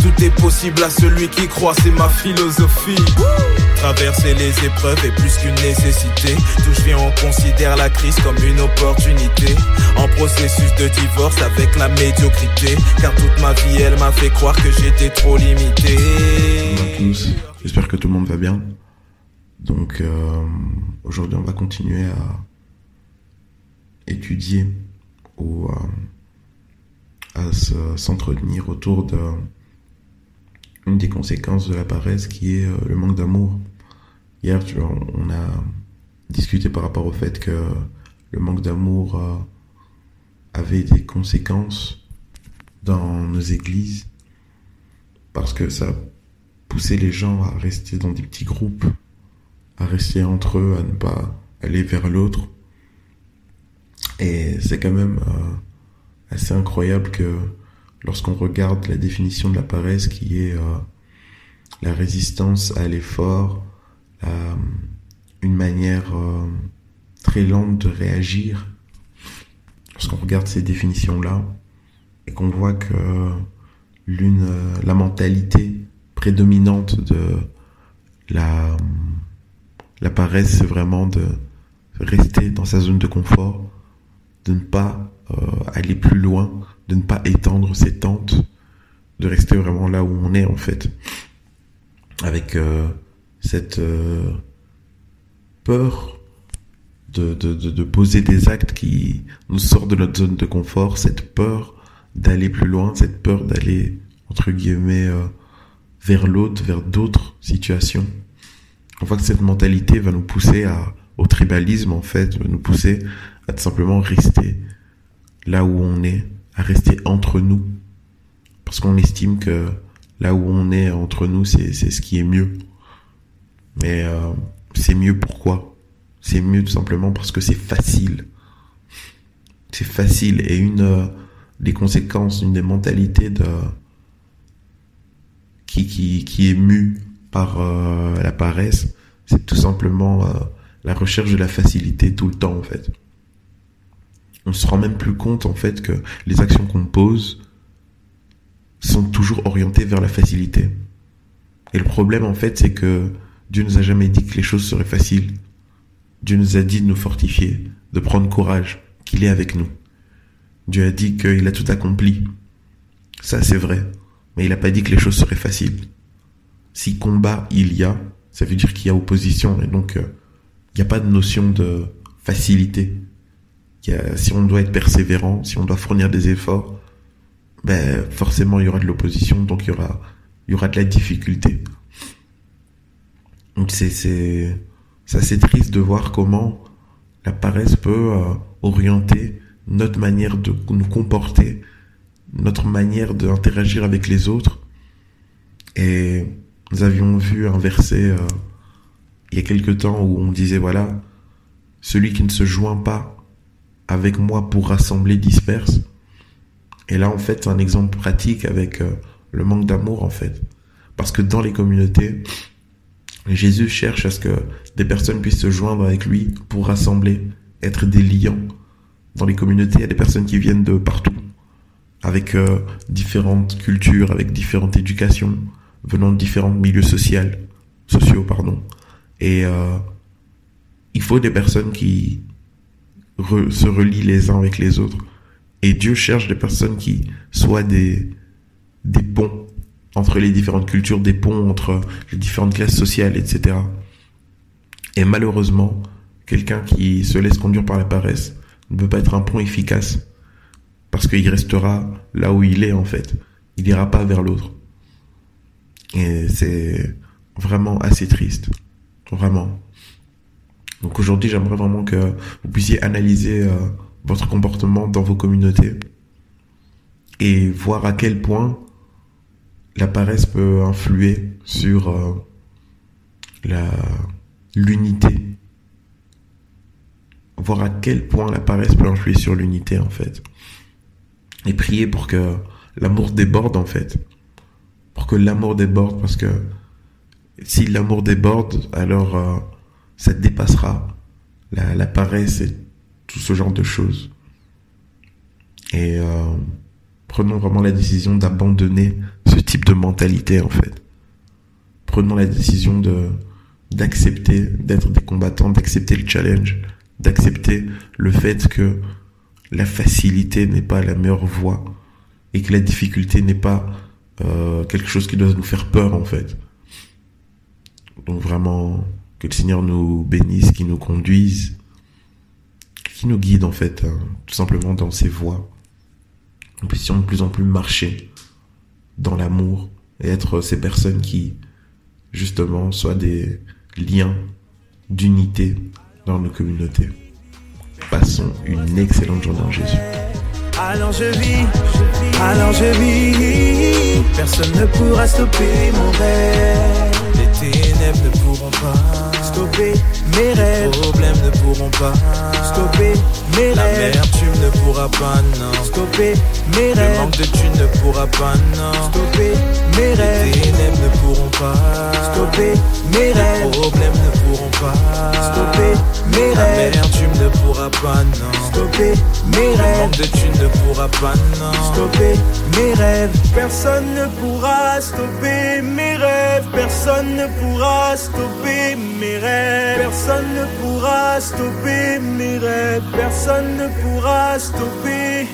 tout est possible à celui qui croit, c'est ma philosophie. Traverser les épreuves est plus qu'une nécessité. Tout je viens, on considère la crise comme une opportunité. En processus de divorce avec la médiocrité. Car toute ma vie, elle m'a fait croire que j'étais trop limité. J'espère que tout le monde va bien. Donc euh, aujourd'hui, on va continuer à étudier ou à, à se- s'entretenir autour de une des conséquences de la paresse qui est euh, le manque d'amour. Hier, tu vois, on a discuté par rapport au fait que le manque d'amour euh, avait des conséquences dans nos églises parce que ça poussait les gens à rester dans des petits groupes, à rester entre eux, à ne pas aller vers l'autre. Et c'est quand même euh, assez incroyable que lorsqu'on regarde la définition de la paresse qui est euh, la résistance à l'effort, la- une manière euh, très lente de réagir, lorsqu'on regarde ces définitions-là et qu'on voit que l'une, euh, la mentalité prédominante de la, la paresse, c'est vraiment de rester dans sa zone de confort, de ne pas euh, aller plus loin, de ne pas étendre ses tentes, de rester vraiment là où on est en fait, avec euh, cette euh, peur de, de, poser des actes qui nous sortent de notre zone de confort, cette peur d'aller plus loin, cette peur d'aller entre guillemets vers l'autre, vers d'autres situations. On voit que cette mentalité va nous pousser au tribalisme en fait, va nous pousser à tout simplement rester là où on est, à rester entre nous, parce qu'on estime que là où on est entre nous, c'est ce qui est mieux. Mais euh, c'est mieux pourquoi? C'est mieux tout simplement parce que c'est facile. C'est facile et une euh, des conséquences, une des mentalités qui qui qui est mue par euh, la paresse, c'est tout simplement la recherche de la facilité tout le temps en fait. On se rend même plus compte en fait que les actions qu'on pose sont toujours orientées vers la facilité. Et le problème en fait, c'est que Dieu nous a jamais dit que les choses seraient faciles. Dieu nous a dit de nous fortifier, de prendre courage, qu'il est avec nous. Dieu a dit qu'il a tout accompli. Ça, c'est vrai. Mais il n'a pas dit que les choses seraient faciles. Si combat il y a, ça veut dire qu'il y a opposition. Et donc, euh, il n'y a pas de notion de facilité. A- si on doit être persévérant, si on doit fournir des efforts, ben, forcément, il y aura de l'opposition. Donc, il y aura, il y aura de la difficulté. Donc, c'est, c'est, c'est assez triste de voir comment la paresse peut euh, orienter notre manière de nous comporter, notre manière d'interagir avec les autres. Et nous avions vu un verset euh, il y a quelque temps où on disait voilà, celui qui ne se joint pas avec moi pour rassembler disperse. Et là, en fait, c'est un exemple pratique avec euh, le manque d'amour, en fait. Parce que dans les communautés, Jésus cherche à ce que des personnes puissent se joindre avec lui pour rassembler, être des liants. Dans les communautés, il y a des personnes qui viennent de partout, avec euh, différentes cultures, avec différentes éducations, venant de différents milieux sociaux, sociaux, pardon. Et euh, il faut des personnes qui se relient les uns avec les autres. Et Dieu cherche des personnes qui soient des, des ponts entre les différentes cultures, des ponts entre les différentes classes sociales, etc. Et malheureusement, quelqu'un qui se laisse conduire par la paresse ne peut pas être un pont efficace parce qu'il restera là où il est en fait. Il n'ira pas vers l'autre. Et c'est vraiment assez triste. Vraiment. Donc aujourd'hui, j'aimerais vraiment que vous puissiez analyser euh, votre comportement dans vos communautés et voir à quel point la paresse peut influer sur euh, la l'unité. Voir à quel point la paresse peut influer sur l'unité en fait. Et prier pour que l'amour déborde en fait. Pour que l'amour déborde parce que si l'amour déborde, alors euh, ça dépassera la, la paresse et tout ce genre de choses. Et euh, prenons vraiment la décision d'abandonner ce type de mentalité en fait. Prenons la décision de d'accepter d'être des combattants, d'accepter le challenge, d'accepter le fait que la facilité n'est pas la meilleure voie et que la difficulté n'est pas euh, quelque chose qui doit nous faire peur en fait. Donc vraiment que le Seigneur nous bénisse, qui nous conduise, qui nous guide en fait, hein, tout simplement dans ses voies. Nous puissions de plus en plus marcher dans l'amour et être ces personnes qui justement soient des liens d'unité dans nos communautés. Passons une excellente journée en Jésus. Alors je vis, alors je vis, personne ne pourra stopper mon rêve. Les ténèbres ne pourront pas stopper mes rêves. Les problèmes ne pourront pas stopper mes rêves. L'amertume ne pourra pas, non, stopper mes rêves. Le manque de thunes ne pourra pas, non, stopper mes rêves. Les ténèbres ne pourront pas stopper mes rêves. Les problèmes ne pourront pas stopper mes rêves. L'amertume ne pourra pas, non, stopper mes rêves. Le manque de thunes ne pourra pas, non, stopper mes rêves. Personne ne pourra stopper mes rêves. Personne ne pourra stopper mes rêves. Personne ne pourra stopper mes rêves. Personne ne pourra stopper.